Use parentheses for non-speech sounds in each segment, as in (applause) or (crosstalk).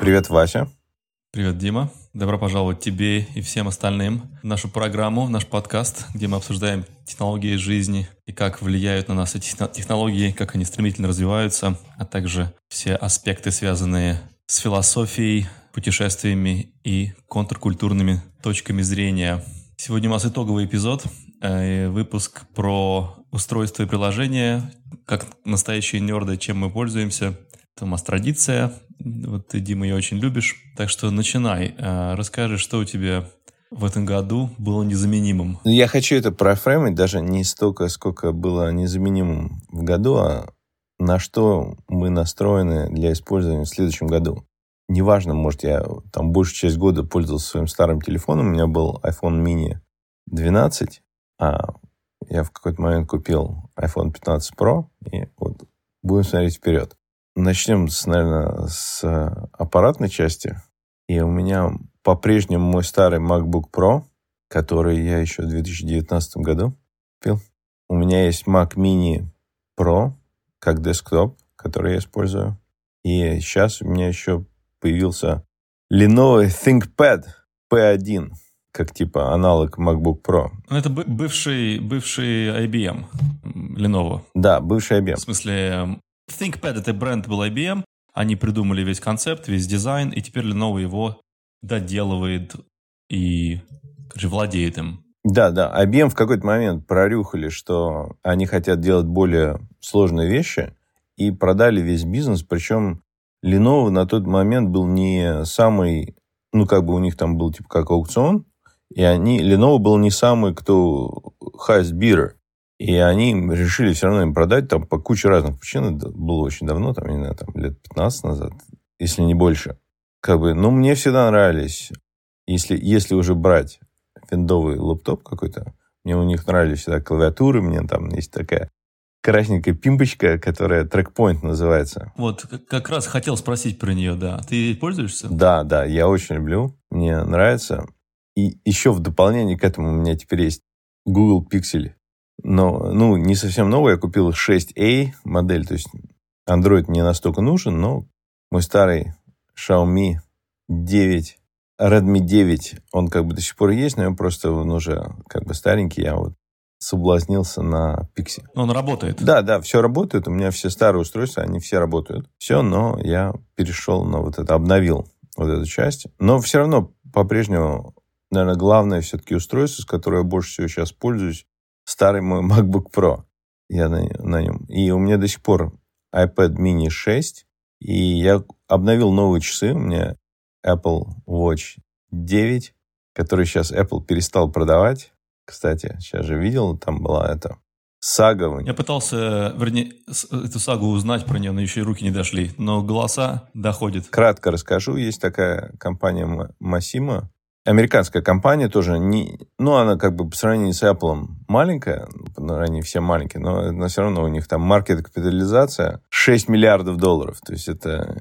Привет, Вася. Привет, Дима. Добро пожаловать тебе и всем остальным в нашу программу, в наш подкаст, где мы обсуждаем технологии жизни и как влияют на нас эти технологии, как они стремительно развиваются, а также все аспекты, связанные с философией, путешествиями и контркультурными точками зрения. Сегодня у нас итоговый эпизод, э, выпуск про устройство и приложение, как настоящие нерды, чем мы пользуемся. У нас традиция, вот ты, Дима, ее очень любишь. Так что начинай. А, расскажи, что у тебя в этом году было незаменимым. Ну, я хочу это профреймить даже не столько, сколько было незаменимым в году, а на что мы настроены для использования в следующем году. Неважно, может, я там большую часть года пользовался своим старым телефоном, у меня был iPhone mini 12, а я в какой-то момент купил iPhone 15 Pro, и вот будем смотреть вперед. Начнем, с, наверное, с аппаратной части. И у меня по-прежнему мой старый MacBook Pro, который я еще в 2019 году купил. У меня есть Mac Mini Pro, как десктоп, который я использую. И сейчас у меня еще появился Lenovo ThinkPad P1, как типа аналог MacBook Pro. Ну, это бывший, бывший IBM Lenovo. Да, бывший IBM. В смысле, ThinkPad — это бренд был IBM, они придумали весь концепт, весь дизайн, и теперь Lenovo его доделывает и, короче, владеет им. Да, да. IBM в какой-то момент прорюхали, что они хотят делать более сложные вещи, и продали весь бизнес. Причем Lenovo на тот момент был не самый, ну, как бы у них там был типа как аукцион, и они, Lenovo был не самый, кто highest bidder. И они решили все равно им продать там по куче разных причин. Это было очень давно, там, не знаю, там, лет 15 назад, если не больше. Как бы, ну, мне всегда нравились, если, если уже брать виндовый лаптоп какой-то, мне у них нравились всегда клавиатуры, мне там есть такая красненькая пимпочка, которая трекпоинт называется. Вот, как раз хотел спросить про нее, да. Ты пользуешься? Да, да, я очень люблю, мне нравится. И еще в дополнение к этому у меня теперь есть Google Pixel но, ну, не совсем новый. Я купил 6A модель. То есть Android мне настолько нужен, но мой старый Xiaomi 9, Redmi 9, он как бы до сих пор есть, но он просто он уже как бы старенький. Я вот соблазнился на Pixie. Он работает? Да, да, все работает. У меня все старые устройства, они все работают. Все, но я перешел на вот это, обновил вот эту часть. Но все равно по-прежнему, наверное, главное все-таки устройство, с которым я больше всего сейчас пользуюсь, старый мой MacBook Pro. Я на, на нем. И у меня до сих пор iPad mini 6. И я обновил новые часы. У меня Apple Watch 9, который сейчас Apple перестал продавать. Кстати, сейчас же видел, там была эта сага. Я пытался, вернее, эту сагу узнать про нее, но еще и руки не дошли. Но голоса доходят. Кратко расскажу. Есть такая компания Massimo, американская компания тоже, не, ну, она как бы по сравнению с Apple маленькая, ну, они все маленькие, но, но все равно у них там маркет капитализация 6 миллиардов долларов. То есть это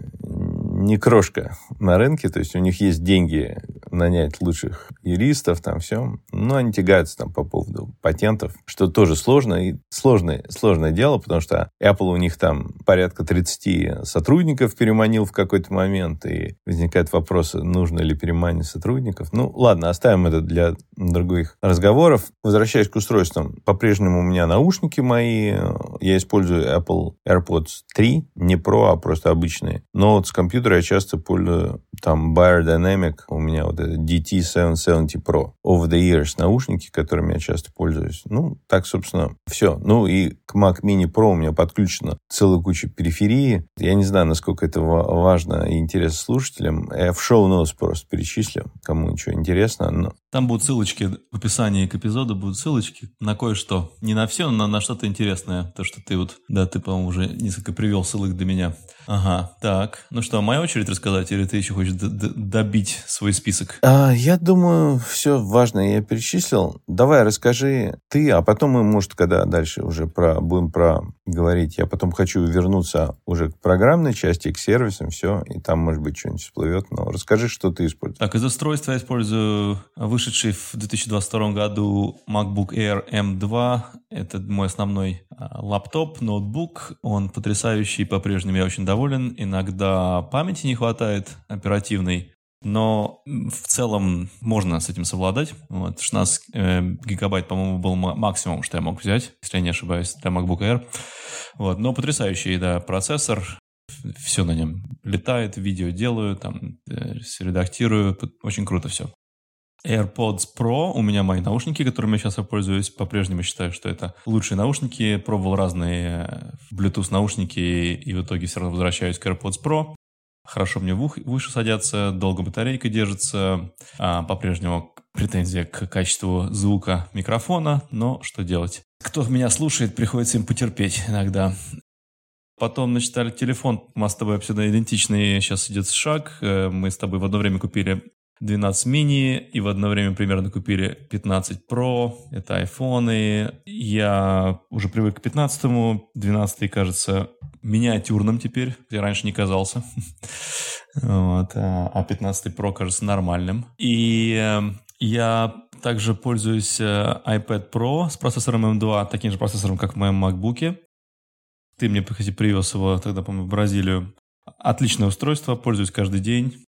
не крошка на рынке, то есть у них есть деньги нанять лучших юристов, там все. Но они тягаются там по поводу патентов, что тоже сложно и сложное, сложное дело, потому что Apple у них там порядка 30 сотрудников переманил в какой-то момент, и возникают вопросы, нужно ли переманить сотрудников. Ну, ладно, оставим это для других разговоров. Возвращаясь к устройствам, по-прежнему у меня наушники мои, я использую Apple AirPods 3, не Pro, а просто обычные. Но вот с компьютера я часто пользую там Bayer Dynamic, у меня вот это DT770 Pro over the ears наушники, которыми я часто пользуюсь. Ну, так, собственно, все. Ну, и к Mac Mini Pro у меня подключена целая куча периферии. Я не знаю, насколько это важно и интересно слушателям. Я в шоу-ноутс просто перечислю, кому ничего интересно. Но... Там будут ссылочки в описании к эпизоду, будут ссылочки на кое-что. Не на все, но на что-то интересное. То, что ты вот, да, ты, по-моему, уже несколько привел ссылок для меня. Ага, так. Ну что, моя очередь рассказать, или ты еще хочешь добить свой список? А, я думаю, все важное я перечислил. Давай расскажи ты, а потом мы, может, когда дальше уже про, будем про говорить, я потом хочу вернуться уже к программной части, к сервисам, все, и там, может быть, что-нибудь всплывет. Но расскажи, что ты используешь. Так, из устройства я использую вышедший в 2022 году MacBook Air M2. Это мой основной а, лаптоп, ноутбук. Он потрясающий, по-прежнему я очень доволен доволен. Иногда памяти не хватает оперативной. Но в целом можно с этим совладать. Вот, 16 э, гигабайт, по-моему, был максимум, что я мог взять, если я не ошибаюсь, для MacBook Air. Вот, но потрясающий, да, процессор. Все на нем летает, видео делаю, там, э, редактирую. Очень круто все. AirPods Pro, у меня мои наушники, которыми я сейчас пользуюсь, по-прежнему считаю, что это лучшие наушники. Пробовал разные э, Bluetooth наушники и в итоге все равно возвращаюсь к AirPods Pro. Хорошо мне в ух, в уши садятся, долго батарейка держится, а, по-прежнему претензия к качеству звука микрофона, но что делать? Кто меня слушает, приходится им потерпеть иногда. Потом, значит, телефон, у нас с тобой абсолютно идентичный сейчас идет шаг. Э, мы с тобой в одно время купили 12 мини и в одно время примерно купили 15 Pro. Это айфоны. Я уже привык к 15, 12 кажется миниатюрным теперь, я раньше не казался. (laughs) Вот, а 15 а Pro кажется нормальным. И э, я также пользуюсь э, iPad Pro с процессором M2, таким же процессором, как в моем MacBook. Ты мне, кстати, привез его тогда, по-моему, в Бразилию. Отличное устройство, пользуюсь каждый день.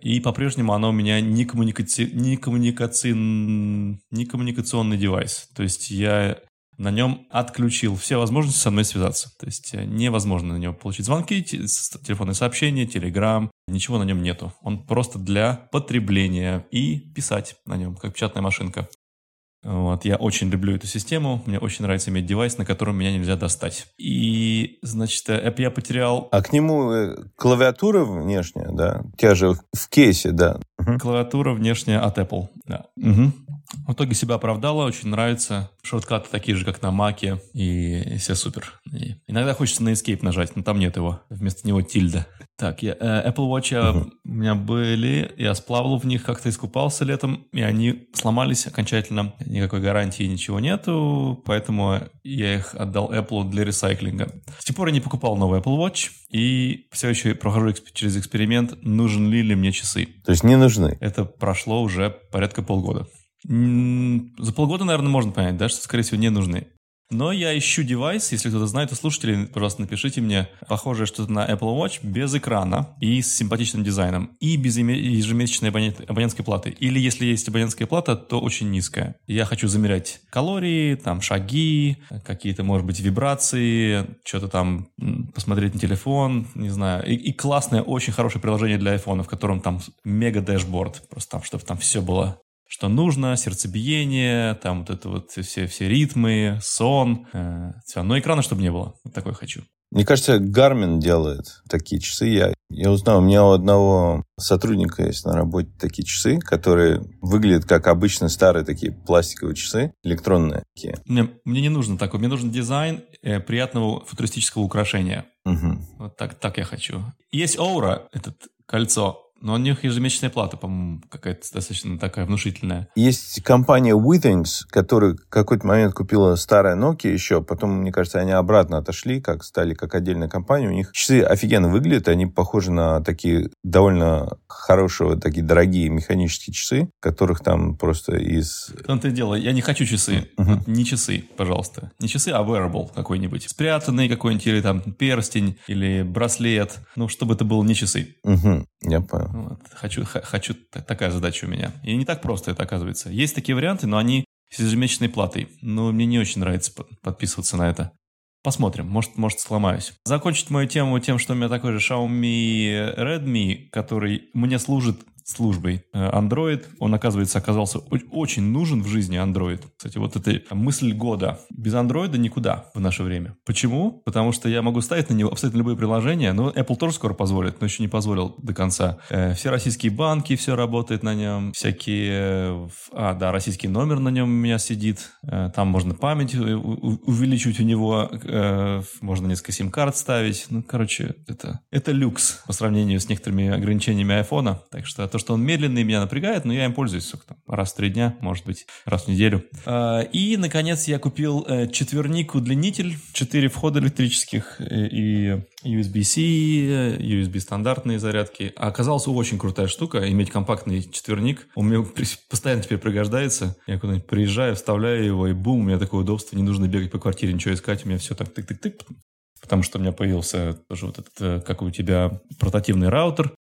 И по-прежнему оно у меня не, коммуникаци... не, коммуникаци... не коммуникационный девайс. То есть я на нем отключил все возможности со мной связаться. То есть э, невозможно на него получить звонки, телефонные сообщения, телеграм, ничего на нем нету. Он просто для потребления и писать на нем, как печатная машинка. Вот, я очень люблю эту систему, мне очень нравится иметь девайс, на котором меня нельзя достать. И, значит, э, я потерял... А к нему э, клавиатура внешняя, да? У тебя же в кейсе, да. Клавиатура внешняя от Apple, да. Угу. В итоге себя оправдала, очень нравится. Шорткаты такие же, как на Маке, и все супер. И иногда хочется на Escape нажать, но там нет его. Вместо него тильда. Так, я, э, Apple Watch uh-huh. у меня были, я сплавал в них, как-то искупался летом, и они сломались окончательно. Никакой гарантии, ничего нету, поэтому я их отдал Apple для ресайклинга. С тех пор я не покупал новый Apple Watch, и все еще прохожу через эксперимент, нужен ли ли мне часы. То есть не нужны? Это прошло уже порядка полгода. За полгода, наверное, можно понять, да, что, скорее всего, не нужны. Но я ищу девайс, если кто-то знает, то слушатели, пожалуйста, напишите мне, похожее что-то на Apple Watch без экрана и с симпатичным дизайном, и без ежемесячной абонентской платы. Или если есть абонентская плата, то очень низкая. Я хочу замерять калории, там шаги, какие-то, может быть, вибрации, что-то там посмотреть на телефон, не знаю. И, и классное, очень хорошее приложение для iPhone, в котором там мега дэшборд, просто там, чтобы там все было что нужно, сердцебиение, там вот это вот все, все ритмы, сон, э, все. Но экрана чтобы не было. Вот такой хочу. Мне кажется, Garmin делает такие часы. Я, я узнал, у меня у одного сотрудника есть на работе такие часы, которые выглядят как обычно старые такие пластиковые часы, электронные. Такие. Мне, мне не нужно такой. Мне нужен дизайн э, приятного футуристического украшения. Угу. Вот так, так я хочу. Есть Aura, этот кольцо. Но у них ежемесячная плата, по-моему, какая-то достаточно такая внушительная. Есть компания Withings, которая в какой-то момент купила старая Nokia еще, потом, мне кажется, они обратно отошли, как стали как отдельная компания. У них часы офигенно выглядят, они похожи на такие довольно хорошие, такие дорогие механические часы, которых там просто из... Том-то и дело, я не хочу часы. Uh-huh. Не часы, пожалуйста. Не часы, а wearable какой-нибудь. Спрятанный какой-нибудь, или там перстень, или браслет. Ну, чтобы это было не часы. Угу, я понял. Вот. Хочу, хочу, такая задача у меня. И не так просто это оказывается. Есть такие варианты, но они с ежемесячной платой. Но мне не очень нравится подписываться на это. Посмотрим, может, может сломаюсь. Закончить мою тему тем, что у меня такой же Xiaomi Redmi, который мне служит службой э, Android. Он, оказывается, оказался очень нужен в жизни Android. Кстати, вот эта мысль года. Без Android никуда в наше время. Почему? Потому что я могу ставить на него абсолютно любые приложения. Но Apple тоже скоро позволит, но еще не позволил до конца. Э, все российские банки, все работает на нем. Всякие... А, да, российский номер на нем у меня сидит. Э, там можно память увеличивать у него. Можно несколько сим-карт ставить. Ну, короче, это, это люкс по сравнению с некоторыми ограничениями айфона. Так что это то, что он медленный, меня напрягает, но я им пользуюсь сколько там, раз в три дня, может быть, раз в неделю. А, и, наконец, я купил э, четверник удлинитель, четыре входа электрических э, и USB-C, э, USB стандартные зарядки. А оказалась очень крутая штука, иметь компактный четверник. Он мне постоянно теперь пригождается. Я куда-нибудь приезжаю, вставляю его, и бум, у меня такое удобство. Не нужно бегать по квартире, ничего искать. У меня все так тык-тык-тык. потому что у меня появился тоже вот этот, как у тебя, портативный раутер,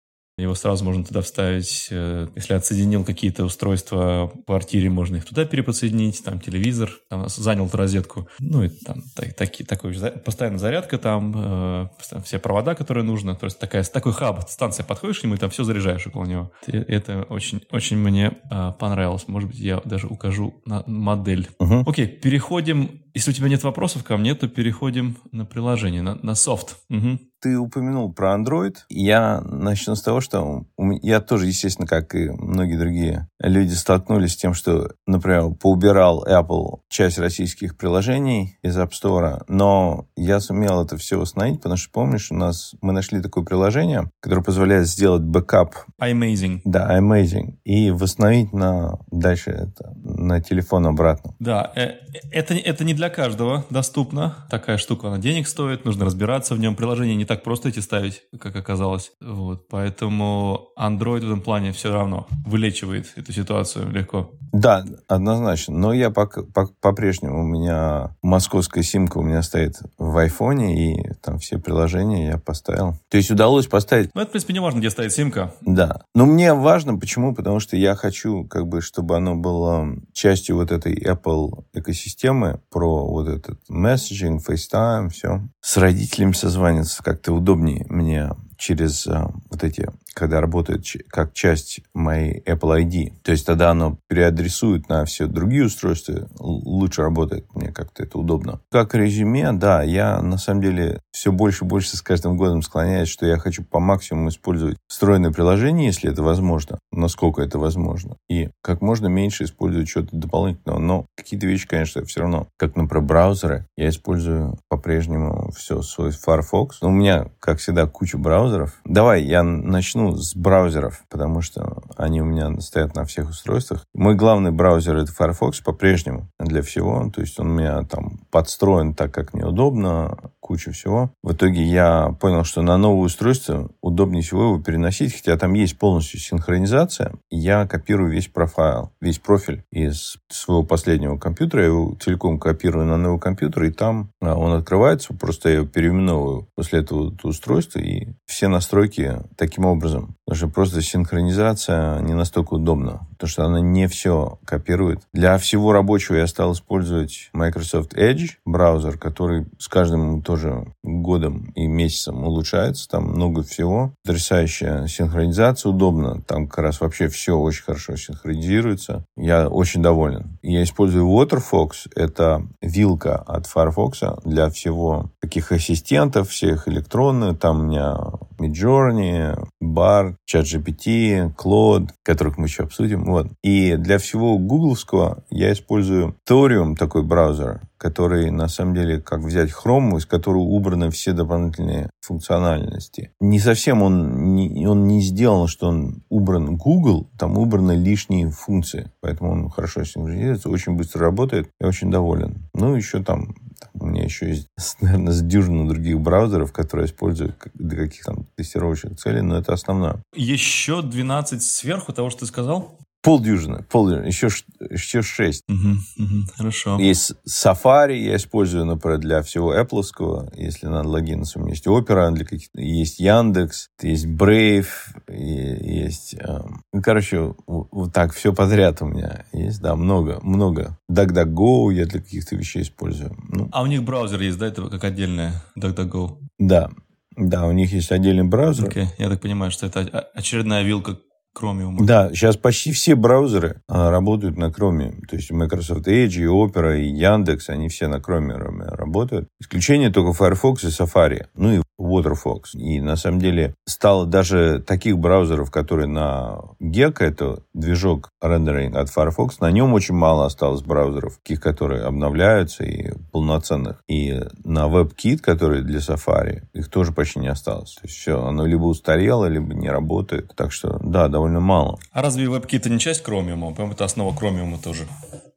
его сразу можно туда вставить. Э, если отсоединил какие-то устройства в квартире, можно их туда переподсоединить. Там телевизор, там занял розетку. Ну и там так, так, такой постоянная зарядка там, э, все провода, которые нужно. То есть такая, такой хаб, станция подходишь к нему и там все заряжаешь около него. Это очень, очень мне э, понравилось. Может быть, я даже укажу на модель. Угу. Окей, переходим. Если у тебя нет вопросов ко мне, то переходим на приложение, на, на софт. Угу. Ты упомянул про Android. Я начну с того, что я тоже, естественно, как и многие другие люди, столкнулись с тем, что, например, поубирал Apple часть российских приложений из App Store, но я сумел это все восстановить, потому что, помнишь, у нас мы нашли такое приложение, которое позволяет сделать бэкап. iMazing. Да, iMazing. И восстановить на дальше это на телефон обратно. Да, э, это, это не для каждого доступно. Такая штука, она денег стоит, нужно разбираться в нем. Приложение не так просто эти ставить, как оказалось. Вот, поэтому Android в этом плане все равно вылечивает эту ситуацию легко. Да, однозначно. Но я по-прежнему, у меня московская симка у меня стоит в айфоне, и там все приложения я поставил. То есть удалось поставить... Ну, это, в принципе, не важно, где стоит симка. Да. Но мне важно, почему? Потому что я хочу, как бы, чтобы оно было частью вот этой Apple экосистемы про вот этот месседжинг, FaceTime, все. С родителями созваниваться как-то удобнее мне через э, вот эти когда работает как часть моей Apple ID. То есть тогда оно переадресует на все другие устройства, лучше работает, мне как-то это удобно. Как резюме, да, я на самом деле все больше и больше с каждым годом склоняюсь, что я хочу по максимуму использовать встроенное приложение, если это возможно, насколько это возможно, и как можно меньше использовать что-то дополнительного. Но какие-то вещи, конечно, все равно, как, например, браузеры, я использую по-прежнему все свой Firefox. Но у меня, как всегда, куча браузеров. Давай я начну с браузеров, потому что они у меня стоят на всех устройствах. Мой главный браузер это Firefox по-прежнему для всего. То есть он у меня там подстроен так, как мне удобно, куча всего. В итоге я понял, что на новое устройство удобнее всего его переносить, хотя там есть полностью синхронизация. Я копирую весь профайл, весь профиль из своего последнего компьютера, я его целиком копирую на новый компьютер, и там а, он открывается, просто я его переименовываю после этого устройства, и все настройки таким образом. Потому что просто синхронизация не настолько удобна, потому что она не все копирует. Для всего рабочего я стал использовать Microsoft Edge браузер, который с каждым тоже тоже годом и месяцем улучшается. Там много всего. Потрясающая синхронизация, удобно. Там как раз вообще все очень хорошо синхронизируется. Я очень доволен. Я использую WaterFox. Это вилка от Firefox для всего таких ассистентов, всех электронных. Там у меня Midjourney, Bar, ChatGPT, Claude, которых мы еще обсудим. Вот. И для всего гугловского я использую Thorium, такой браузер, который на самом деле как взять Chrome, из которого убраны все дополнительные функциональности. Не совсем он не, он не сделан, что он убран Google, там убраны лишние функции. Поэтому он хорошо синхронизируется, очень быстро работает. Я очень доволен. Ну, еще там у меня еще есть, (laughs) наверное, с дюжину других браузеров, которые я использую для каких-то тестировочных целей, но это основное. Еще 12 сверху того, что ты сказал? Полдюжины, полдюжины, еще, еще шесть. Угу, угу, хорошо. Есть Safari, я использую, например, для всего Apple, если надо логиниться. У меня есть Opera, для каких есть Яндекс, есть Brave, есть... Эм, ну, короче, вот так все подряд у меня есть, да, много, много. DuckDuckGo я для каких-то вещей использую. Ну. А у них браузер есть, да, это как отдельная DuckDuckGo? Да, да, у них есть отдельный браузер. Okay. Я так понимаю, что это очередная вилка Chromium. Да, сейчас почти все браузеры а, работают на Chromium. То есть Microsoft Edge, и Opera, и Яндекс, они все на Chromium работают. Исключение только Firefox и Safari. Ну и WaterFox. И на самом деле стало даже таких браузеров, которые на Gecko, это движок рендеринг от Firefox, на нем очень мало осталось браузеров, таких, которые обновляются и полноценных. И на WebKit, который для Safari, их тоже почти не осталось. То есть все, оно либо устарело, либо не работает. Так что, да, довольно мало. А разве WebKit не часть Chromium? По-моему, это основа Chromium тоже.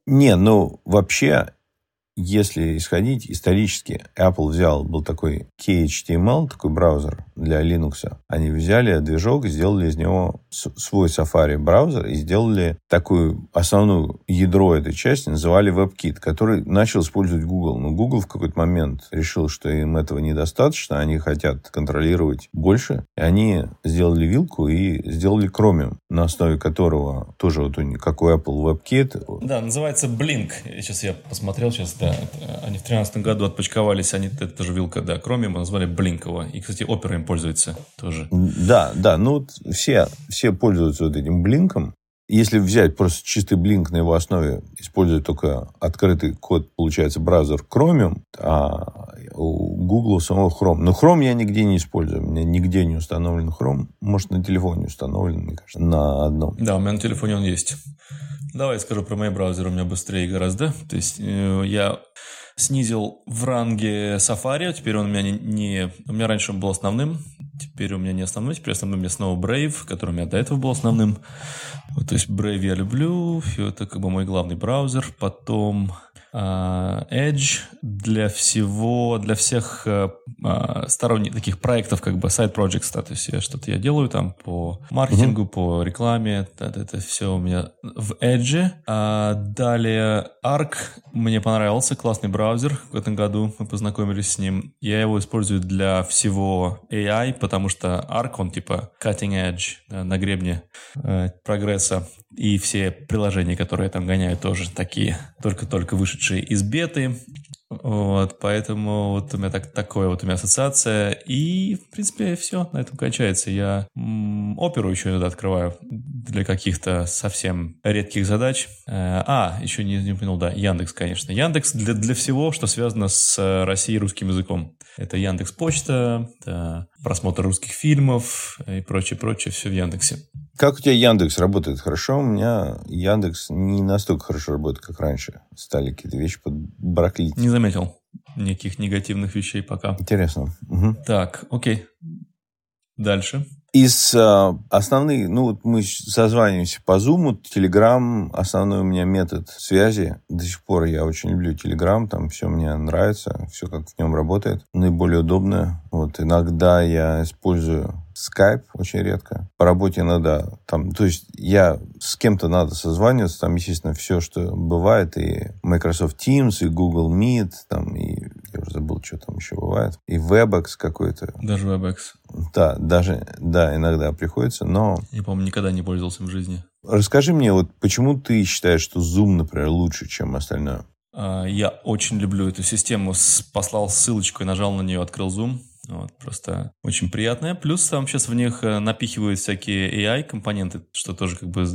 Не, ну, вообще, если исходить исторически, Apple взял, был такой KHTML, такой браузер для Linux. Они взяли движок, сделали из него свой Safari браузер и сделали такую основную ядро этой части, называли WebKit, который начал использовать Google. Но Google в какой-то момент решил, что им этого недостаточно, они хотят контролировать больше. И они сделали вилку и сделали Chromium, на основе которого тоже вот как у Apple WebKit. Да, называется Blink. Сейчас я посмотрел, сейчас да, они в 2013 году отпочковались, они, это тоже вилка, да, кроме мы назвали Блинкова. И, кстати, опера им пользуется тоже. Да, да, ну все, все пользуются вот этим блинком. Если взять просто чистый блинк на его основе, используя только открытый код, получается браузер Chromium, а у Google самого Chrome. Но Chrome я нигде не использую. У меня нигде не установлен Chrome. Может, на телефоне установлен, мне кажется, на одном. Да, у меня на телефоне он есть. Давай скажу про мои браузеры, у меня быстрее гораздо. То есть э, я снизил в ранге Safari, теперь он у меня не, не... У меня раньше он был основным, теперь у меня не основной, теперь основным у меня снова Brave, который у меня до этого был основным. Вот, то есть Brave я люблю, это как бы мой главный браузер. Потом Edge для всего, для всех э, а, сторонних таких проектов, как бы side projects, да, то есть я что-то я делаю там по маркетингу, mm-hmm. по рекламе, это, это все у меня в Edge. А далее Arc мне понравился, классный браузер в этом году, мы познакомились с ним. Я его использую для всего AI, потому что Arc, он типа cutting edge, да, на гребне э, прогресса. И все приложения, которые я там гоняю, тоже такие, только-только вышедшие из беты. Вот, поэтому вот у меня так, такое вот у меня ассоциация. И, в принципе, все, на этом кончается. Я м, оперу еще иногда открываю для каких-то совсем редких задач. Э, а, еще не, не понял, да, Яндекс, конечно. Яндекс для, для всего, что связано с Россией русским языком. Это Яндекс Почта, это просмотр русских фильмов и прочее, прочее, все в Яндексе. Как у тебя Яндекс работает хорошо? У меня Яндекс не настолько хорошо работает, как раньше. Стали какие-то вещи подбраклить. Не заметил никаких негативных вещей пока. Интересно. Угу. Так, окей. Дальше. Из э, основных, ну вот мы созваниваемся по Zoom, Telegram основной у меня метод связи. До сих пор я очень люблю Telegram, там все мне нравится, все как в нем работает. Наиболее удобное. Вот иногда я использую Skype очень редко. По работе надо там, то есть я с кем-то надо созваниваться, там, естественно, все, что бывает, и Microsoft Teams, и Google Meet, там, и я уже забыл, что там еще бывает, и WebEx какой-то. Даже WebEx. Да, даже, да, иногда приходится, но... Я, по-моему, никогда не пользовался в жизни. Расскажи мне, вот почему ты считаешь, что Zoom, например, лучше, чем остальное? А, я очень люблю эту систему. Послал ссылочку и нажал на нее, открыл Zoom. Вот, просто очень приятная. Плюс там сейчас в них э, напихивают всякие AI-компоненты, что тоже как бы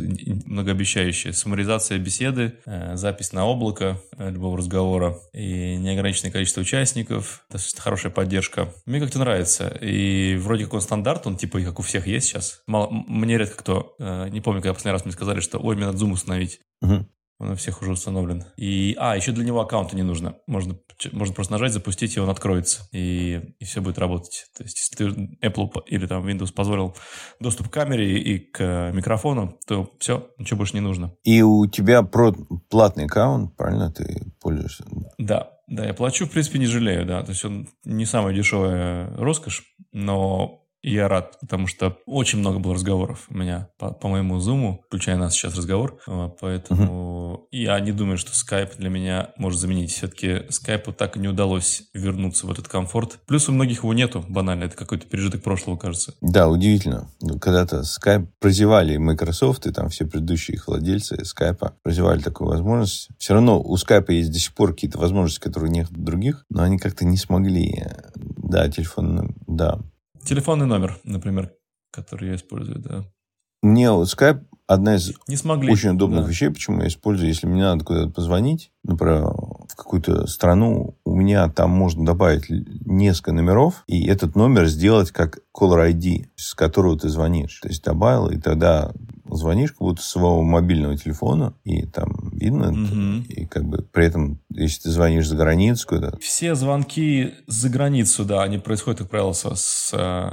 многообещающее. Суммаризация беседы, э, запись на облако э, любого разговора и неограниченное количество участников. Это хорошая поддержка. Мне как-то нравится. И вроде как он стандарт, он типа как у всех есть сейчас. Мало, мне редко кто, не помню, когда последний раз мне сказали, что ой, мне надо Zoom установить. Угу. Он у всех уже установлен. И, а, еще для него аккаунта не нужно. Можно, можно просто нажать, запустить, и он откроется. И, и все будет работать. То есть, если ты Apple или там Windows позволил доступ к камере и к микрофону, то все, ничего больше не нужно. И у тебя про платный аккаунт, правильно, ты пользуешься? Да, да, я плачу, в принципе, не жалею, да. То есть он не самая дешевая роскошь, но я рад, потому что очень много было разговоров у меня по, по моему зуму, включая нас сейчас разговор. Поэтому uh-huh. я не думаю, что Skype для меня может заменить. Все-таки Skype так и не удалось вернуться в этот комфорт. Плюс у многих его нету, банально. Это какой-то пережиток прошлого, кажется. Да, удивительно. Ну, когда-то Skype прозевали Microsoft и там все предыдущие их владельцы Skype прозевали такую возможность. Все равно у Skype есть до сих пор какие-то возможности, которые нет других, но они как-то не смогли. Да, телефон, да, Телефонный номер, например, который я использую, да. Мне вот Skype одна из не смогли, очень удобных да. вещей, почему я использую. Если мне надо куда-то позвонить, например, в какую-то страну, у меня там можно добавить несколько номеров, и этот номер сделать как caller ID, с которого ты звонишь. То есть добавил, и тогда звонишь как будто с своего мобильного телефона, и там видно, угу. и как бы при этом, если ты звонишь за границу куда Все звонки за границу, да, они происходят, как правило, со, с,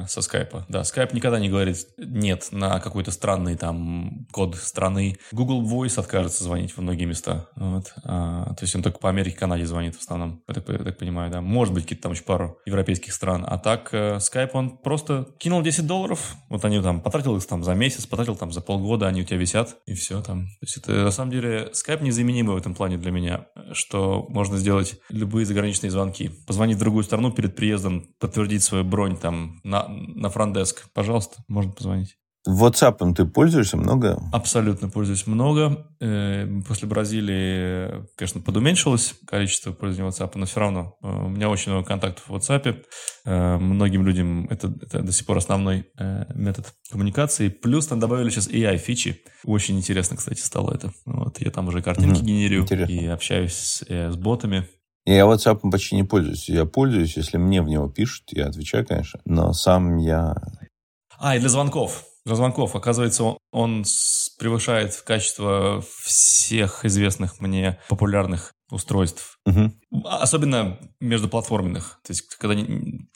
со скайпа. Да, скайп никогда не говорит нет на какой-то странный там код страны. Google Voice откажется звонить в многие места. Вот. А, то есть он только по Америке, Канаде звонит в основном, я так, я так понимаю, да. Может быть, какие-то там еще пару европейских стран. А так, э, Skype, он просто кинул 10 долларов, вот они там, потратил их там за месяц, потратил там за полгода, они у тебя висят, и все там. То есть это, на самом деле, Skype незаменимый в этом плане для меня, что можно сделать любые заграничные звонки. Позвонить в другую страну перед приездом, подтвердить свою бронь там на, на фронтдеск. Пожалуйста, можно позвонить. WhatsApp ты пользуешься много? Абсолютно пользуюсь много. Э, после Бразилии, конечно, подуменьшилось количество пользования WhatsApp, но все равно э, у меня очень много контактов в WhatsApp. Э, многим людям это, это до сих пор основной метод коммуникации. Плюс там добавили сейчас AI-фичи. Очень интересно, кстати, стало это. Вот, я там уже картинки угу, генерирую интересно. и общаюсь с, с ботами. Я WhatsApp почти не пользуюсь. Я пользуюсь, если мне в него пишут, я отвечаю, конечно. Но сам я... А, и для звонков звонков. Оказывается, он превышает качество всех известных мне популярных устройств. Угу. Особенно междуплатформенных. То есть, когда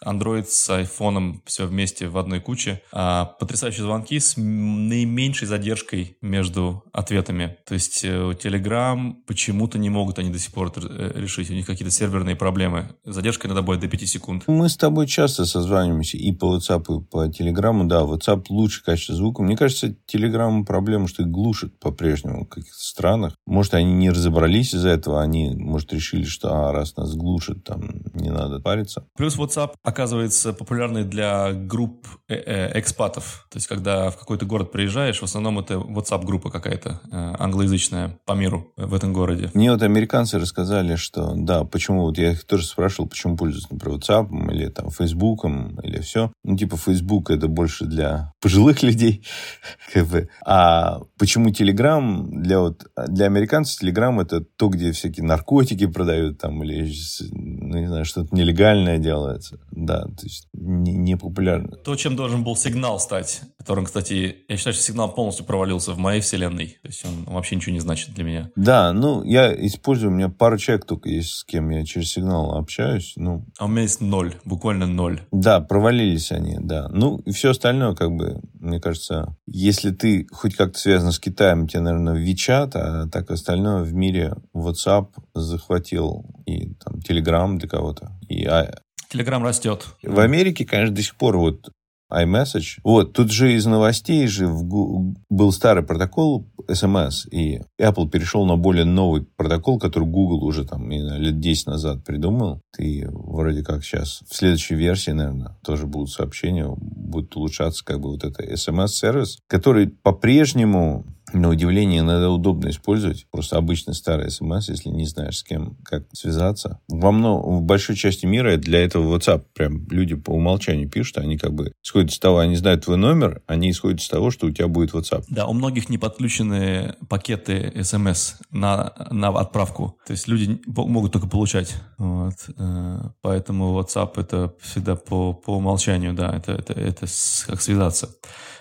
Android с iPhone все вместе в одной куче. А потрясающие звонки с наименьшей задержкой между ответами. То есть, э, Telegram почему-то не могут они до сих пор э, решить. У них какие-то серверные проблемы. Задержка иногда будет до 5 секунд. Мы с тобой часто созваниваемся и по WhatsApp, и по Telegram. Да, WhatsApp лучше качество звука. Мне кажется, Telegram проблема, что их глушит по-прежнему в каких-то странах. Может, они не разобрались из-за этого, они, может, решили, что а, раз нас глушит, там не надо париться. Плюс WhatsApp оказывается популярный для групп э, э, экспатов. То есть, когда в какой-то город приезжаешь, в основном это WhatsApp-группа какая-то э, англоязычная по миру в этом городе. Мне вот американцы рассказали, что да, почему, вот я их тоже спрашивал, почему пользуются, например, WhatsApp или там Facebook или все. Ну, типа, Facebook это больше для пожилых людей, (laughs) как бы. А почему Telegram для вот, для американцев Telegram это то, где всякие наркотики продают там или ну, не знаю, что-то нелегальное делается. Да, то есть не, не популярно. То, чем должен был сигнал стать, которым, кстати, я считаю, что сигнал полностью провалился в моей вселенной. То есть он вообще ничего не значит для меня. Да, ну, я использую, у меня пару человек только есть, с кем я через сигнал общаюсь. Ну, а у меня есть ноль, буквально ноль. Да, провалились они, да. Ну, и все остальное, как бы, мне кажется, если ты хоть как-то связан с Китаем, тебе, наверное, WeChat, а так остальное в мире WhatsApp захватил и там Telegram для кого-то. И Telegram растет. В Америке, конечно, до сих пор вот iMessage. Вот, тут же из новостей же в, был старый протокол SMS, и Apple перешел на более новый протокол, который Google уже там знаю, лет 10 назад придумал. И вроде как сейчас в следующей версии, наверное, тоже будут сообщения, будет улучшаться как бы вот это SMS-сервис, который по-прежнему на удивление иногда удобно использовать. Просто обычный старый смс, если не знаешь, с кем, как связаться. Во много, в большой части мира для этого WhatsApp прям люди по умолчанию пишут, они как бы исходят из того, они знают твой номер, они исходят из того, что у тебя будет WhatsApp. Да, у многих не подключены пакеты смс на, на отправку. То есть люди могут только получать. Вот. Э, поэтому WhatsApp это всегда по, по умолчанию, да, это, это, это как связаться.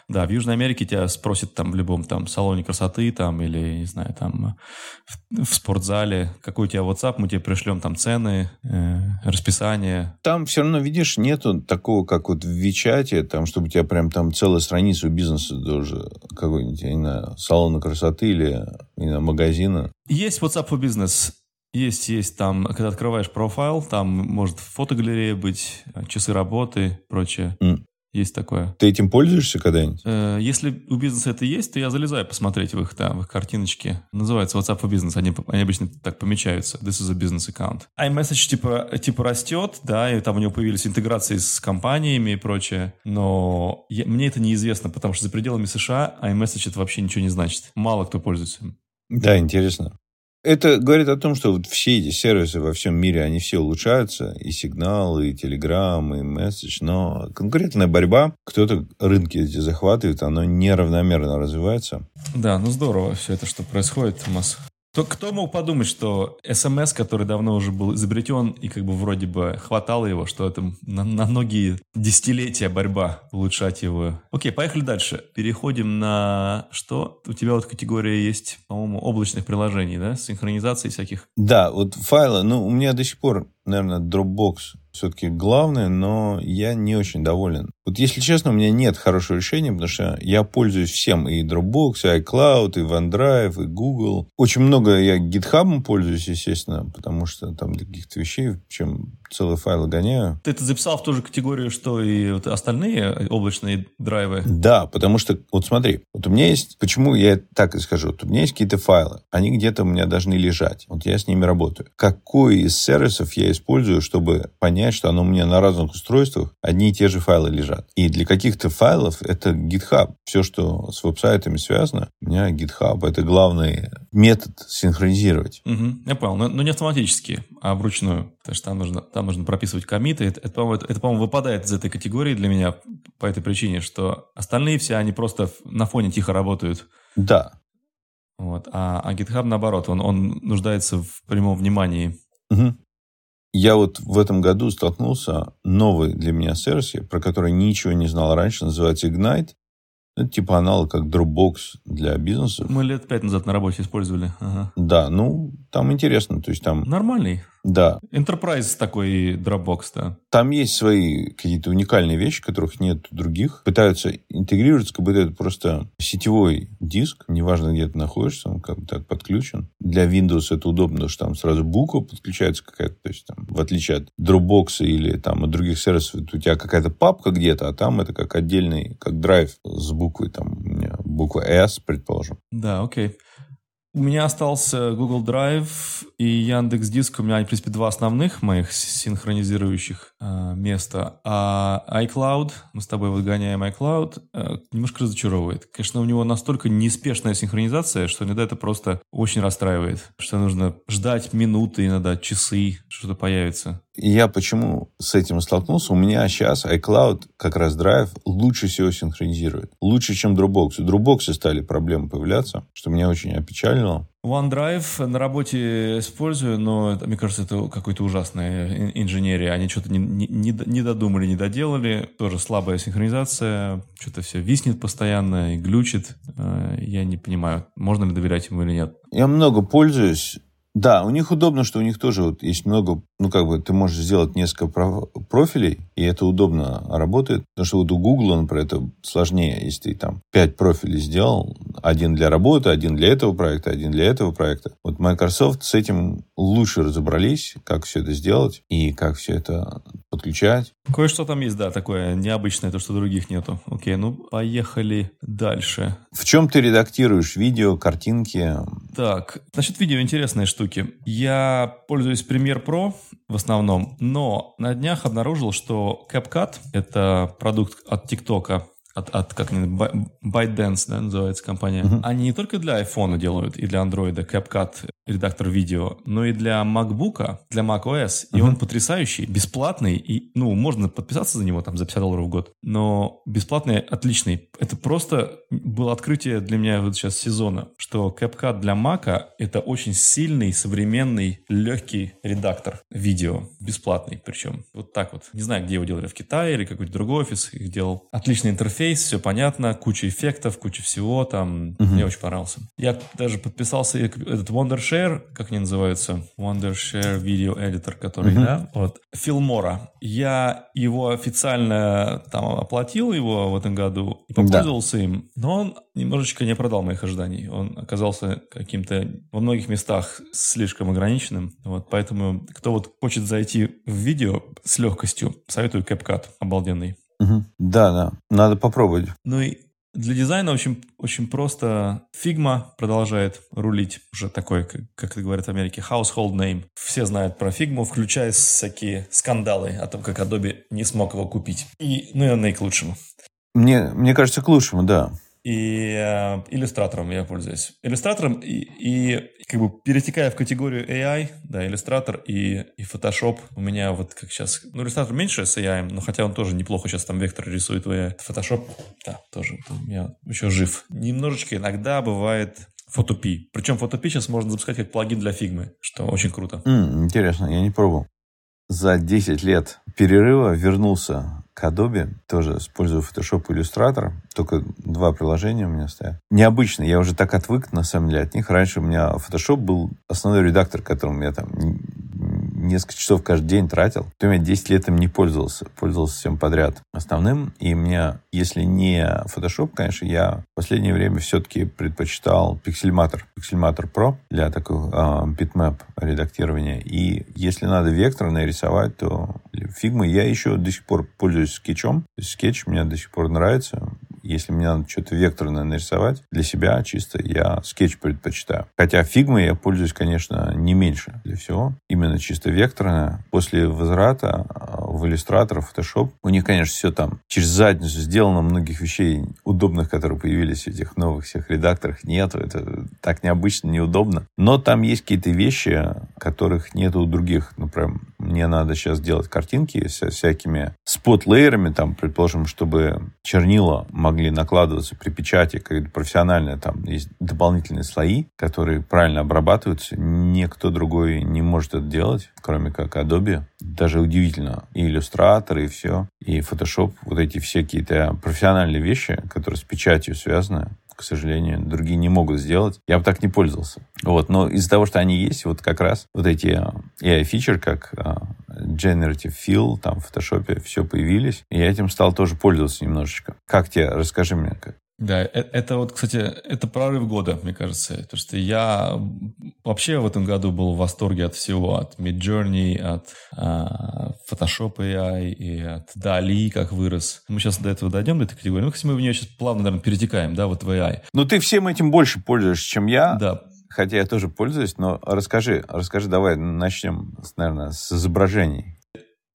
Да, в Южной Америке тебя спросят там в любом там салоне красоты там или, не знаю, там в, в спортзале, какой у тебя WhatsApp, мы тебе пришлем там цены, э, расписание. Там все равно, видишь, нету такого, как вот в Вичате, там, чтобы у тебя прям там целая страница у бизнеса тоже какой-нибудь, не знаю, салона красоты или, не знаю, магазина. Есть WhatsApp for Business. Есть, есть. Там, когда открываешь профайл, там может фотогалерея быть, часы работы, прочее. Mm. Есть такое. Ты этим пользуешься когда-нибудь? Э, если у бизнеса это есть, то я залезаю посмотреть в их, да, в их картиночки. Называется WhatsApp for Business. Они, они обычно так помечаются. This is a business account. iMessage типа, типа растет, да, и там у него появились интеграции с компаниями и прочее. Но я, мне это неизвестно, потому что за пределами США iMessage это вообще ничего не значит. Мало кто пользуется. Да, интересно. Это говорит о том, что вот все эти сервисы во всем мире, они все улучшаются, и сигналы, и телеграм, и месседж, но конкурентная борьба, кто-то рынки эти захватывает, оно неравномерно развивается. Да, ну здорово все это, что происходит, Томас. То кто мог подумать, что СМС, который давно уже был изобретен, и как бы вроде бы хватало его, что это на, на многие десятилетия борьба улучшать его. Окей, поехали дальше. Переходим на что? У тебя вот категория есть, по-моему, облачных приложений, да? Синхронизации всяких. Да, вот файлы, ну, у меня до сих пор, наверное, Dropbox все-таки главное, но я не очень доволен. Вот если честно, у меня нет хорошего решения, потому что я пользуюсь всем, и Dropbox, и iCloud, и OneDrive, и Google. Очень много я GitHub пользуюсь, естественно, потому что там для каких-то вещей, чем целые файлы гоняю. Ты это записал в ту же категорию, что и вот остальные облачные драйвы? Да, потому что, вот смотри, вот у меня есть, почему я так и скажу, вот у меня есть какие-то файлы, они где-то у меня должны лежать, вот я с ними работаю. Какой из сервисов я использую, чтобы понять, что оно у меня на разных устройствах одни и те же файлы лежат. И для каких-то файлов это GitHub. Все, что с веб-сайтами связано, у меня GitHub. Это главный метод синхронизировать. Угу, я понял. Но, но не автоматически, а вручную. Потому что там нужно, там нужно прописывать комиты. Это, это, по-моему, это, это, по-моему, выпадает из этой категории для меня по этой причине, что остальные все, они просто на фоне тихо работают. Да. Вот. А, а GitHub, наоборот, он, он нуждается в прямом внимании. Угу. Я вот в этом году столкнулся новый для меня сервис, про который ничего не знал раньше, называется Ignite. Это типа аналог как Dropbox для бизнеса. Мы лет пять назад на работе использовали. Ага. Да, ну, там интересно. То есть там... Нормальный. Да. Enterprise такой Dropbox, да. Там есть свои какие-то уникальные вещи, которых нет у других. Пытаются интегрироваться, как будто это просто сетевой диск. Неважно, где ты находишься, он как бы так подключен. Для Windows это удобно, что там сразу буква подключается какая-то. То есть там, в отличие от Dropbox или там от других сервисов, у тебя какая-то папка где-то, а там это как отдельный, как драйв с буквой, там у меня буква S, предположим. Да, окей. У меня остался Google Drive и Яндекс Диск. У меня, в принципе, два основных моих синхронизирующих э, места. А iCloud, мы с тобой выгоняем iCloud, э, немножко разочаровывает. Конечно, у него настолько неспешная синхронизация, что иногда это просто очень расстраивает. Что нужно ждать минуты, иногда часы, что-то появится. Я почему с этим столкнулся? У меня сейчас iCloud, как раз Drive, лучше всего синхронизирует. Лучше, чем Dropbox. У Dropbox стали проблемы появляться, что меня очень опечалило. OneDrive на работе использую, но мне кажется, это какой-то ужасная инженерия. Они что-то не, не, не додумали, не доделали. Тоже слабая синхронизация. Что-то все виснет постоянно и глючит. Э, я не понимаю, можно ли доверять ему или нет. Я много пользуюсь да, у них удобно, что у них тоже вот есть много, ну как бы ты можешь сделать несколько профилей, и это удобно работает. Потому что вот у Google, например, это сложнее, если ты там пять профилей сделал, один для работы, один для этого проекта, один для этого проекта. Вот Microsoft с этим лучше разобрались, как все это сделать и как все это подключать. Кое-что там есть, да, такое необычное, то, что других нету. Окей, ну поехали дальше. В чем ты редактируешь видео, картинки? Так, насчет видео интересная штука штуки. Я пользуюсь Premiere Pro в основном, но на днях обнаружил, что CapCut — это продукт от TikTok, от, от как они, ByteDance, да, называется компания. Uh-huh. Они не только для iPhone делают и для Android CapCut редактор видео, но и для MacBook, для macOS. Uh-huh. И он потрясающий, бесплатный. И, ну, можно подписаться за него там за 50 долларов в год. Но бесплатный, отличный. Это просто было открытие для меня вот сейчас сезона, что CapCut для Mac это очень сильный, современный, легкий редактор видео. Бесплатный причем. Вот так вот. Не знаю, где его делали, в Китае или какой-то другой офис их делал. Отличный интерфейс, все понятно, куча эффектов, куча всего там. Uh-huh. Мне очень понравился. Я даже подписался этот Wondershare как они называются? Wondershare Video Editor, который, uh-huh. да? Вот. Филмора. Я его официально там оплатил его в этом году и попользовался да. им, но он немножечко не оправдал моих ожиданий. Он оказался каким-то во многих местах слишком ограниченным. Вот, поэтому, кто вот хочет зайти в видео с легкостью, советую CapCut. Обалденный. Угу. Да, да, надо попробовать. Ну и для дизайна очень, очень просто. Figma продолжает рулить уже такой, как, как говорят в Америке, household name. Все знают про Figma, включая всякие скандалы о том, как Adobe не смог его купить. И, ну, наверное, и к лучшему. Мне, мне кажется, к лучшему, да и э, иллюстратором я пользуюсь. Иллюстратором и, и как бы перетекая в категорию AI, да, иллюстратор и, и Photoshop у меня вот как сейчас, ну, иллюстратор меньше с AI, но хотя он тоже неплохо сейчас там вектор рисует в AI. Photoshop, да, тоже у меня еще жив. Немножечко иногда бывает Photopea. Причем Photopea сейчас можно запускать как плагин для фигмы, что очень круто. М, интересно, я не пробовал. За 10 лет перерыва вернулся к Adobe, тоже использую Photoshop и Illustrator, только два приложения у меня стоят. Необычно, я уже так отвык, на самом деле, от них. Раньше у меня Photoshop был основной редактор, которым я там несколько часов каждый день тратил. Потом я 10 лет им не пользовался. Пользовался всем подряд основным. И мне, если не Photoshop, конечно, я в последнее время все-таки предпочитал Pixelmator. Pixelmator Pro для такого э, bitmap редактирования. И если надо вектор нарисовать, то Figm ы я еще до сих пор пользуюсь скетчом. Скетч мне до сих пор нравится. Если мне надо что-то векторное нарисовать для себя чисто, я скетч предпочитаю. Хотя Figm ой я пользуюсь, конечно, не меньше для всего. Именно чисто векторное. После возврата а, в иллюстратор, в Photoshop, у них, конечно, все там через задницу сделано. Многих вещей удобных, которые появились в этих новых всех редакторах, нету. Это так необычно, неудобно. Но там есть какие-то вещи, которых нету у других. Ну, прям мне надо сейчас делать картинки с всякими спот-лейерами, там, предположим, чтобы чернила могли накладываться при печати, как профессионально, там есть дополнительные слои, которые правильно обрабатываются. Никто другой не может это делать, кроме как Adobe. Даже удивительно. И Illustrator, и все. И Photoshop, вот эти все какие-то профессиональные вещи, которые с печатью связаны, к сожалению, другие не могут сделать. Я бы так не пользовался. Вот, но из-за того, что они есть, вот как раз вот эти AI-фичер, как а, Generative Fill, там в Photoshop все появились, и я этим стал тоже пользоваться немножечко. Как тебе? Расскажи мне. Как. Да, э, это вот, кстати, это прорыв года, мне кажется. Потому что я вообще в этом году был в восторге от всего. От Midjourney, от uh, Photoshop AI и от DALI, как вырос. Мы сейчас до этого дойдем, до этой категории. Ну, мы в нее сейчас плавно, наверное, перетекаем, да, вот в AI. Ну, ты всем этим больше пользуешься, чем я. Да. Хотя я тоже пользуюсь, но расскажи, расскажи, давай начнем, наверное, с изображений.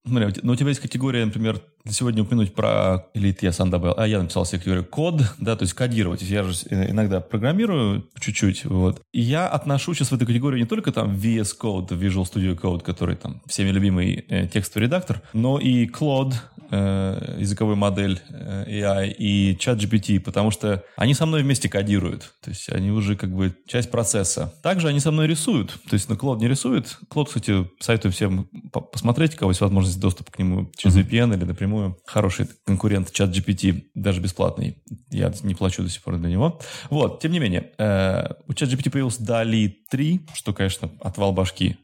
Смотри, ну, у тебя есть категория, например, сегодня упомянуть про, или я сам добавил, а я написал себе категорию код, да, то есть кодировать. Я же иногда программирую чуть-чуть, вот. И я отношу сейчас в эту категорию не только там VS Code, Visual Studio Code, который там всеми любимый э, текстовый редактор, но и Claude, э, языковую модель э, AI и ChatGPT, потому что они со мной вместе кодируют. То есть они уже как бы часть процесса. Также они со мной рисуют. То есть на Claude не рисует. Claude, кстати, советую всем посмотреть, у кого есть возможность доступа к нему через VPN или напрямую. Хороший конкурент ChatGPT, даже бесплатный. Я не плачу до сих пор для него. Вот, тем не менее, э, у ChatGPT появился DALI 3, что, конечно, отвал башки.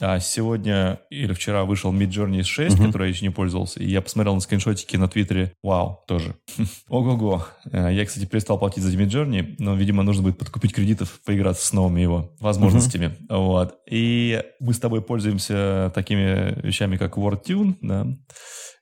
А сегодня или вчера вышел Midjourney 6, uh-huh. который я еще не пользовался, и я посмотрел на скриншотики на Твиттере. Вау, тоже. (laughs) Ого-го. Э, я, кстати, перестал платить за Midjourney, но, видимо, нужно будет подкупить кредитов, поиграться с новыми его возможностями. Uh-huh. Вот. И мы с тобой пользуемся такими вещами, как WordTune, да,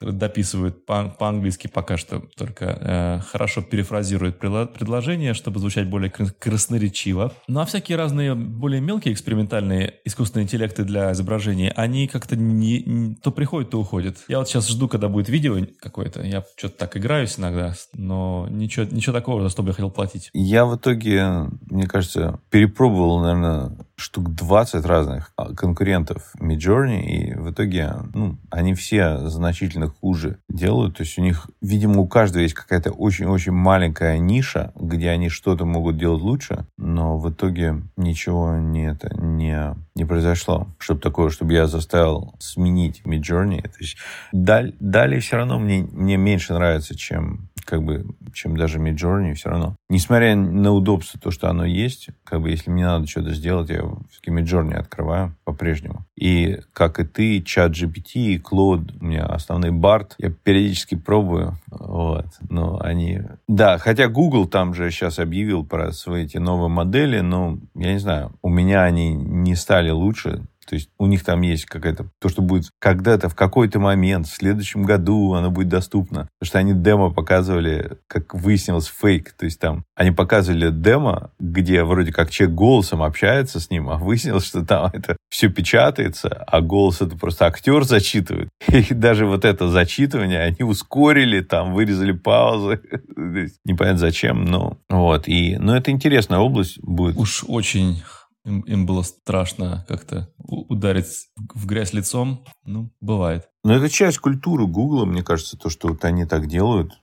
дописывают по- по-английски пока что, только э, хорошо перефразируют предложение, чтобы звучать более красноречиво. Ну а всякие разные более мелкие экспериментальные искусственные интеллекты для изображения, они как-то не, не, то приходят, то уходят. Я вот сейчас жду, когда будет видео какое-то. Я что-то так играюсь иногда, но ничего, ничего такого, за что бы я хотел платить. Я в итоге, мне кажется, перепробовал, наверное, штук 20 разных а, конкурентов Midjourney, и в итоге ну, они все значительно хуже делают. То есть у них, видимо, у каждого есть какая-то очень-очень маленькая ниша, где они что-то могут делать лучше, но в итоге ничего не, это, не, не произошло. Чтобы такое, чтобы я заставил сменить Midjourney. То есть даль, далее все равно мне, мне меньше нравится, чем как бы, чем даже Midjourney, все равно. Несмотря на удобство, то, что оно есть, как бы, если мне надо что-то сделать, я все-таки Midjourney открываю по-прежнему. И, как и ты, чат GPT и Claude, у меня основной Bard, я периодически пробую, вот, но они... Да, хотя Google там же сейчас объявил про свои эти новые модели, но, я не знаю, у меня они не стали лучше, то есть у них там есть какая-то... То, что будет когда-то, в какой-то момент, в следующем году оно будет доступно. Потому что они демо показывали, как выяснилось, фейк. То есть там они показывали демо, где вроде как человек голосом общается с ним, а выяснилось, что там (laughs) это все печатается, а голос это просто актер зачитывает. (laughs) И даже вот это зачитывание они ускорили, там вырезали паузы. (laughs) Непонятно зачем, но вот. И, но это интересная область будет. Уж очень им, им было страшно как-то ударить в грязь лицом. Ну, бывает. Но это часть культуры Гугла, мне кажется, то, что вот они так делают.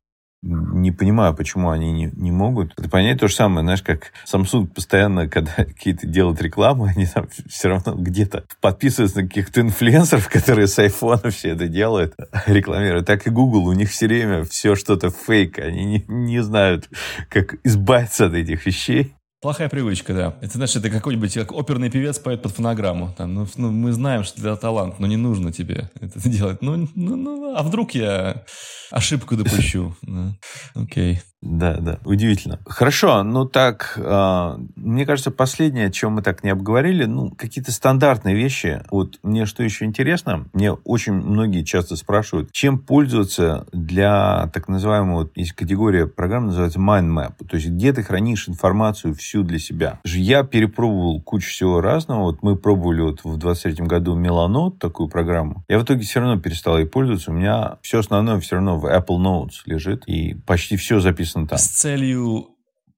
не понимаю, почему они не, не могут. Это понять то же самое, знаешь, как Samsung постоянно, когда (laughs) какие-то делают рекламу, они там (laughs) все равно где-то подписываются на каких-то инфлюенсеров, (laughs) которые с айфона все это делают, рекламируют. Так и Google, у них все время все что-то фейк, они не, не знают, как избавиться от этих вещей. Плохая привычка, да. Это значит, это какой-нибудь как оперный певец поет под фонограмму. Там, ну, ну, мы знаем, что это талант, но не нужно тебе это (laughs) делать. Ну, ну, ну а вдруг я ошибку допущу? (laughs) Окей. Да, да, удивительно. Хорошо, ну так, э, мне кажется, последнее, о чем мы так не обговорили, ну, какие-то стандартные вещи. Вот мне что еще интересно, мне очень многие часто спрашивают, чем пользоваться для так называемого, вот, есть категория программ, называется Mind Map, то есть где ты хранишь информацию всю для себя. Я перепробовал кучу всего разного, вот мы пробовали вот в 23 году Меланот, такую программу. Я в итоге все равно перестал ей пользоваться, у меня все основное все равно в Apple Notes лежит, и почти все записано там. С целью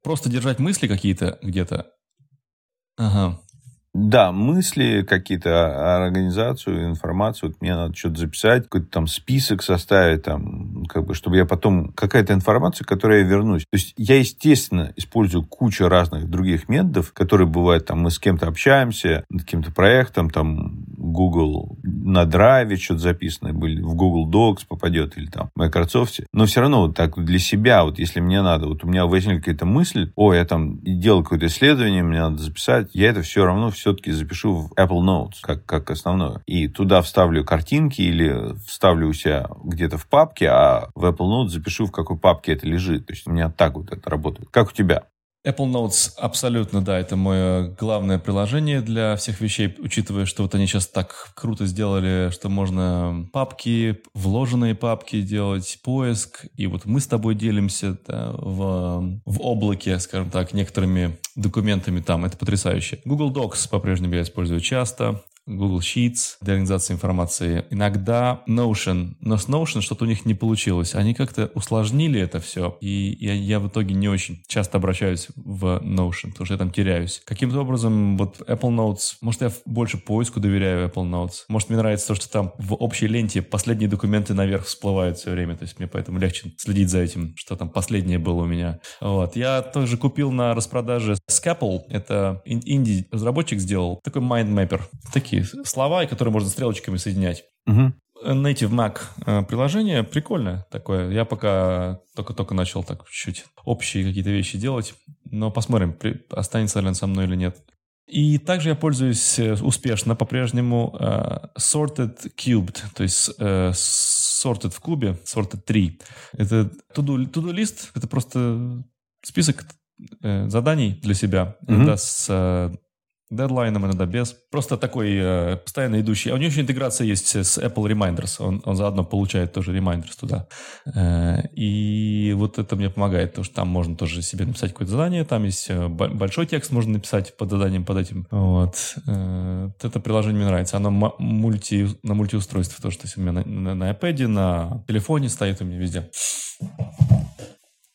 просто держать мысли какие-то где-то? Ага. Да, мысли какие-то, организацию, информацию. Вот мне надо что-то записать, какой-то там список составить, там, как бы, чтобы я потом... Какая-то информация, к которой я вернусь. То есть я, естественно, использую кучу разных других методов, которые бывают, там, мы с кем-то общаемся, над каким-то проектом, там, Google на драйве что-то записано, были в Google Docs попадет или там в Microsoft. Но все равно вот так для себя, вот если мне надо, вот у меня возникла какая-то мысль, о, я там делал какое-то исследование, мне надо записать, я это все равно все-таки запишу в Apple Notes как, как основное. И туда вставлю картинки или вставлю у себя где-то в папке, а в Apple Notes запишу, в какой папке это лежит. То есть у меня так вот это работает. Как у тебя? Apple Notes абсолютно, да, это мое главное приложение для всех вещей, учитывая, что вот они сейчас так круто сделали, что можно папки, вложенные папки делать, поиск, и вот мы с тобой делимся да, в, в облаке, скажем так, некоторыми документами там, это потрясающе. Google Docs по-прежнему я использую часто, Google Sheets для организации информации. Иногда Notion, но с Notion что-то у них не получилось. Они как-то усложнили это все, и я, я в итоге не очень часто обращаюсь в Notion, потому что я там теряюсь. Каким-то образом, вот Apple Notes, может, я больше поиску доверяю Apple Notes. Может, мне нравится то, что там в общей ленте последние документы наверх всплывают все время, то есть мне поэтому легче следить за этим, что там последнее было у меня. Вот. Я тоже купил на распродаже Scapple, это инди-разработчик сделал, такой mindmapper. Такие такие слова, которые можно стрелочками соединять. Угу. Native Mac э, приложение прикольное такое. Я пока только-только начал так чуть-чуть общие какие-то вещи делать. Но посмотрим, останется ли он со мной или нет. И также я пользуюсь э, успешно по-прежнему uh, Sorted Cubed, то есть uh, Sorted в кубе, Sorted 3. Это to-do лист, это просто список uh, заданий для себя, mm-hmm. да, с дедлайном, иногда без. Просто такой э, постоянно идущий. А у него еще интеграция есть с Apple Reminders. Он, он заодно получает тоже Reminders туда. Э, и вот это мне помогает, потому что там можно тоже себе написать какое-то задание. Там есть э, большой текст, можно написать под заданием под этим. Вот. Э, это приложение мне нравится. Оно мульти, на мультиустройстве тоже. То есть у меня на, на, на iPad, на телефоне стоит у меня везде.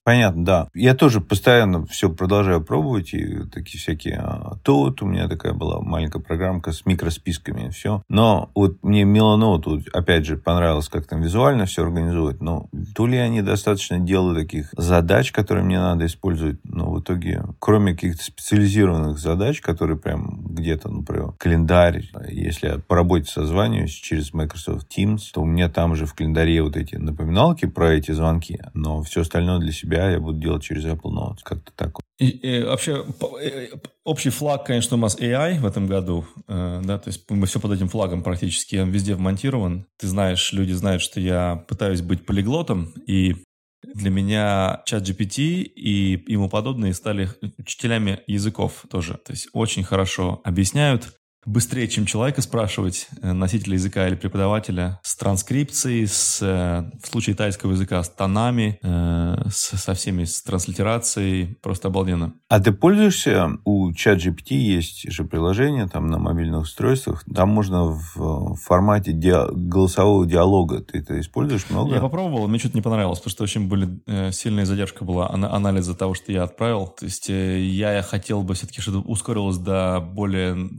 Понятно, да. Я тоже постоянно все продолжаю пробовать, и такие всякие... А, Тот у меня такая была маленькая программка с микросписками, и все. Но вот мне Меланоут, вот, опять же, понравилось, как там визуально все организовывать, но то ли они достаточно делают таких задач, которые мне надо использовать, но в итоге, кроме каких-то специализированных задач, которые прям где-то, например, календарь, если я по работе созваниваюсь через Microsoft Teams, то у меня там же в календаре вот эти напоминалки про эти звонки, но все остальное для себя себя я буду делать через Apple Notes. Как-то так. И, и вообще э, общий флаг, конечно, у нас AI в этом году, э, да, то есть мы все под этим флагом практически, он везде вмонтирован. Ты знаешь, люди знают, что я пытаюсь быть полиглотом, и для меня чат GPT и ему подобные стали учителями языков тоже. То есть очень хорошо объясняют, быстрее, чем человека спрашивать, э, носителя языка или преподавателя, с транскрипцией, с, э, в случае тайского языка, с тонами, э, с, со всеми, с транслитерацией. Просто обалденно. А ты пользуешься? У ChatGPT есть же приложение там на мобильных устройствах. Там можно в формате ди- голосового диалога. Ты это используешь много? Я попробовал, мне что-то не понравилось, потому что очень были, э, сильная задержка была анализа того, что я отправил. То есть э, я хотел бы все-таки, чтобы ускорилось до более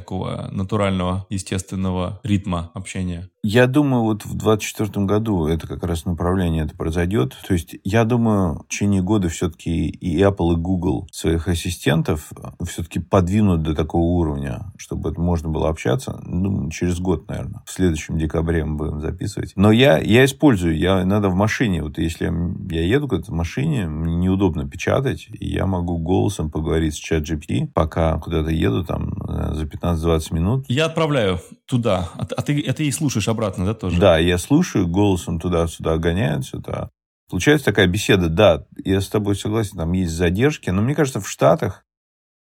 такого натурального, естественного ритма общения? Я думаю, вот в 2024 году это как раз направление это произойдет. То есть я думаю, в течение года все-таки и Apple, и Google своих ассистентов все-таки подвинут до такого уровня, чтобы это можно было общаться. Ну, через год, наверное. В следующем декабре мы будем записывать. Но я, я использую, я надо в машине. Вот если я еду куда-то в машине, мне неудобно печатать, и я могу голосом поговорить с чат GPT, пока куда-то еду там э, за 15-20 минут. Я отправляю туда. А, а ты, а ты и слушаешь обратно, да, тоже? Да, я слушаю, голосом туда-сюда гоняют, сюда. Получается такая беседа, да, я с тобой согласен, там есть задержки, но мне кажется, в Штатах,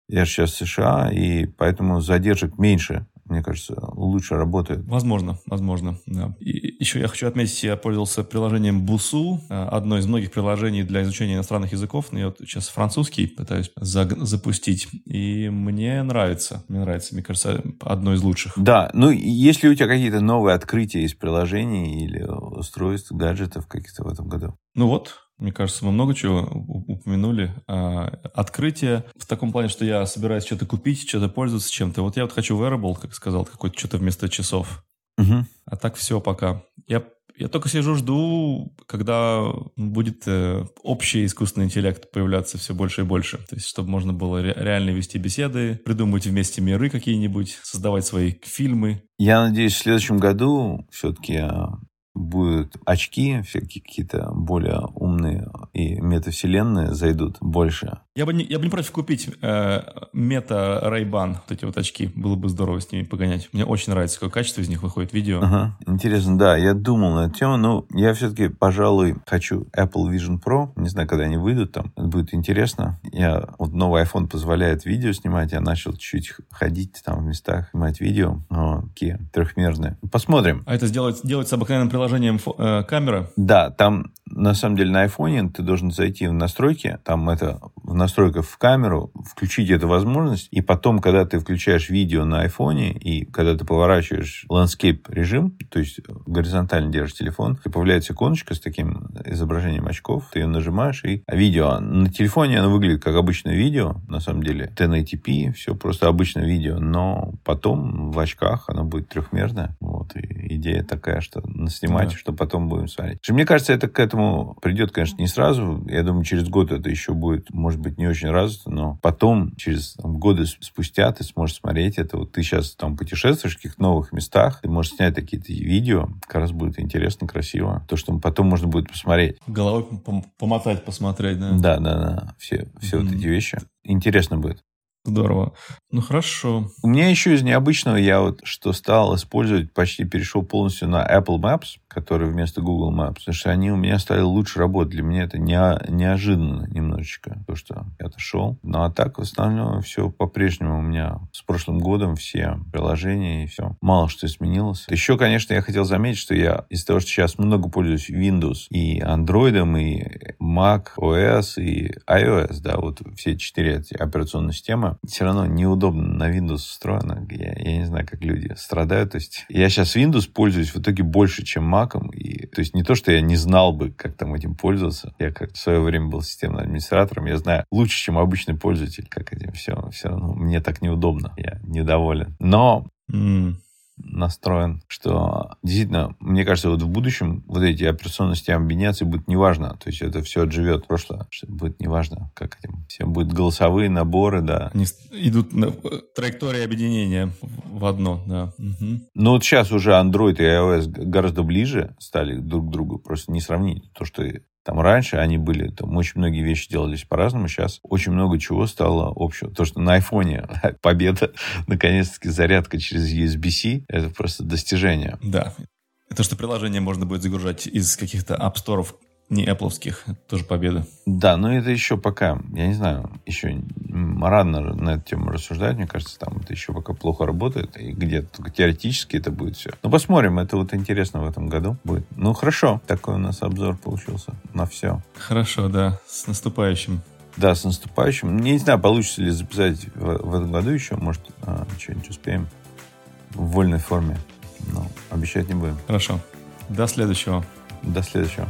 я же сейчас в США, и поэтому задержек меньше мне кажется, лучше работает. Возможно, возможно, да. И еще я хочу отметить, я пользовался приложением Бусу, э, одно из многих приложений для изучения иностранных языков. Я вот сейчас французский пытаюсь запустить, и мне нравится. Мне нравится, мне кажется, одно из лучших. Да, ну если у тебя какие-то новые открытия из приложений или устройств, гаджетов каких-то в этом году? Ну вот, мне кажется, мы много чего упомянули. А, открытие в таком плане, что я собираюсь что-то купить, что-то пользоваться чем-то. Вот я вот хочу wearable, как сказал, какое-то что-то вместо часов. Угу. А так все пока. Я, я только сижу, жду, когда будет э, общий искусственный интеллект появляться все больше и больше. То есть, чтобы можно было ре- реально вести беседы, придумывать вместе миры какие-нибудь, создавать свои фильмы. Я надеюсь, в следующем году все-таки а, будут очки, всякие какие-то более умные и метавселенные зайдут больше. Я бы не, я бы не против купить э, мета Ray-Ban, вот эти вот очки. Было бы здорово с ними погонять. Мне очень нравится, какое качество из них выходит видео. Ага. Интересно, да, я думал на эту тему, но я все-таки, пожалуй, хочу Apple Vision Pro. Не знаю, когда они выйдут там. Это будет интересно. Я, вот новый iPhone позволяет видео снимать. Я начал чуть ходить там в местах, снимать видео. О, такие трехмерные. Посмотрим. А это сделать, делать с обыкновенным приложением приложением э, камера? Да, там на самом деле на айфоне ты должен зайти в настройки, там это в настройках в камеру, включить эту возможность, и потом, когда ты включаешь видео на айфоне, и когда ты поворачиваешь landscape режим, то есть горизонтально держишь телефон, и появляется иконочка с таким изображением очков, ты ее нажимаешь, и видео на телефоне оно выглядит как обычное видео, на самом деле 1080p, все просто обычное видео, но потом в очках оно будет трехмерное. Вот, и идея такая, что снимать, да. что потом будем смотреть. Мне кажется, это к этому придет, конечно, не сразу. Я думаю, через год это еще будет, может быть, не очень развито, но потом, через там, годы спустя, ты сможешь смотреть это. Вот ты сейчас там путешествуешь в каких-то новых местах, ты можешь снять какие-то видео, как раз будет интересно, красиво. То, что потом можно будет посмотреть. Головой помотать, посмотреть, да? Да, да, да. Все, все mm-hmm. вот эти вещи. Интересно будет. Здорово. Ну, хорошо. У меня еще из необычного, я вот что стал использовать, почти перешел полностью на Apple Maps, который вместо Google Maps, потому что они у меня стали лучше работать. Для меня это не, неожиданно немножечко, то, что я отошел. Ну, а так, в основном, все по-прежнему у меня с прошлым годом все приложения и все. Мало что изменилось. Еще, конечно, я хотел заметить, что я из-за того, что сейчас много пользуюсь Windows и Android, и Mac OS, и iOS, да, вот все четыре эти операционные системы, все равно неудобно на Windows устроено. Я, я не знаю, как люди страдают. То есть я сейчас Windows пользуюсь в итоге больше, чем Mac. И, то есть не то, что я не знал бы, как там этим пользоваться. Я как в свое время был системным администратором. Я знаю лучше, чем обычный пользователь, как этим все. Все равно мне так неудобно. Я недоволен. Но mm настроен, что действительно, мне кажется, вот в будущем вот эти операционные системы объединяться будет неважно. То есть это все отживет прошлое. Что будет неважно, как этим. Все будут голосовые наборы, да. Они идут на траектории объединения в одно, да. Угу. Но вот сейчас уже Android и iOS гораздо ближе стали друг к другу. Просто не сравнить. То, что там раньше они были, там очень многие вещи делались по-разному, сейчас очень много чего стало общего. То, что на айфоне (laughs) победа, наконец-таки зарядка через USB-C, это просто достижение. Да. Это что приложение можно будет загружать из каких-то Store не Apple, тоже победа. Да, но это еще пока, я не знаю, еще рано на эту тему рассуждать. Мне кажется, там это еще пока плохо работает. И где-то только теоретически это будет все. Но посмотрим, это вот интересно в этом году будет. Ну, хорошо, такой у нас обзор получился на все. Хорошо, да, с наступающим. Да, с наступающим. Не знаю, получится ли записать в, в этом году еще. Может, а, что-нибудь успеем в вольной форме. Но обещать не будем. Хорошо. До следующего. До следующего.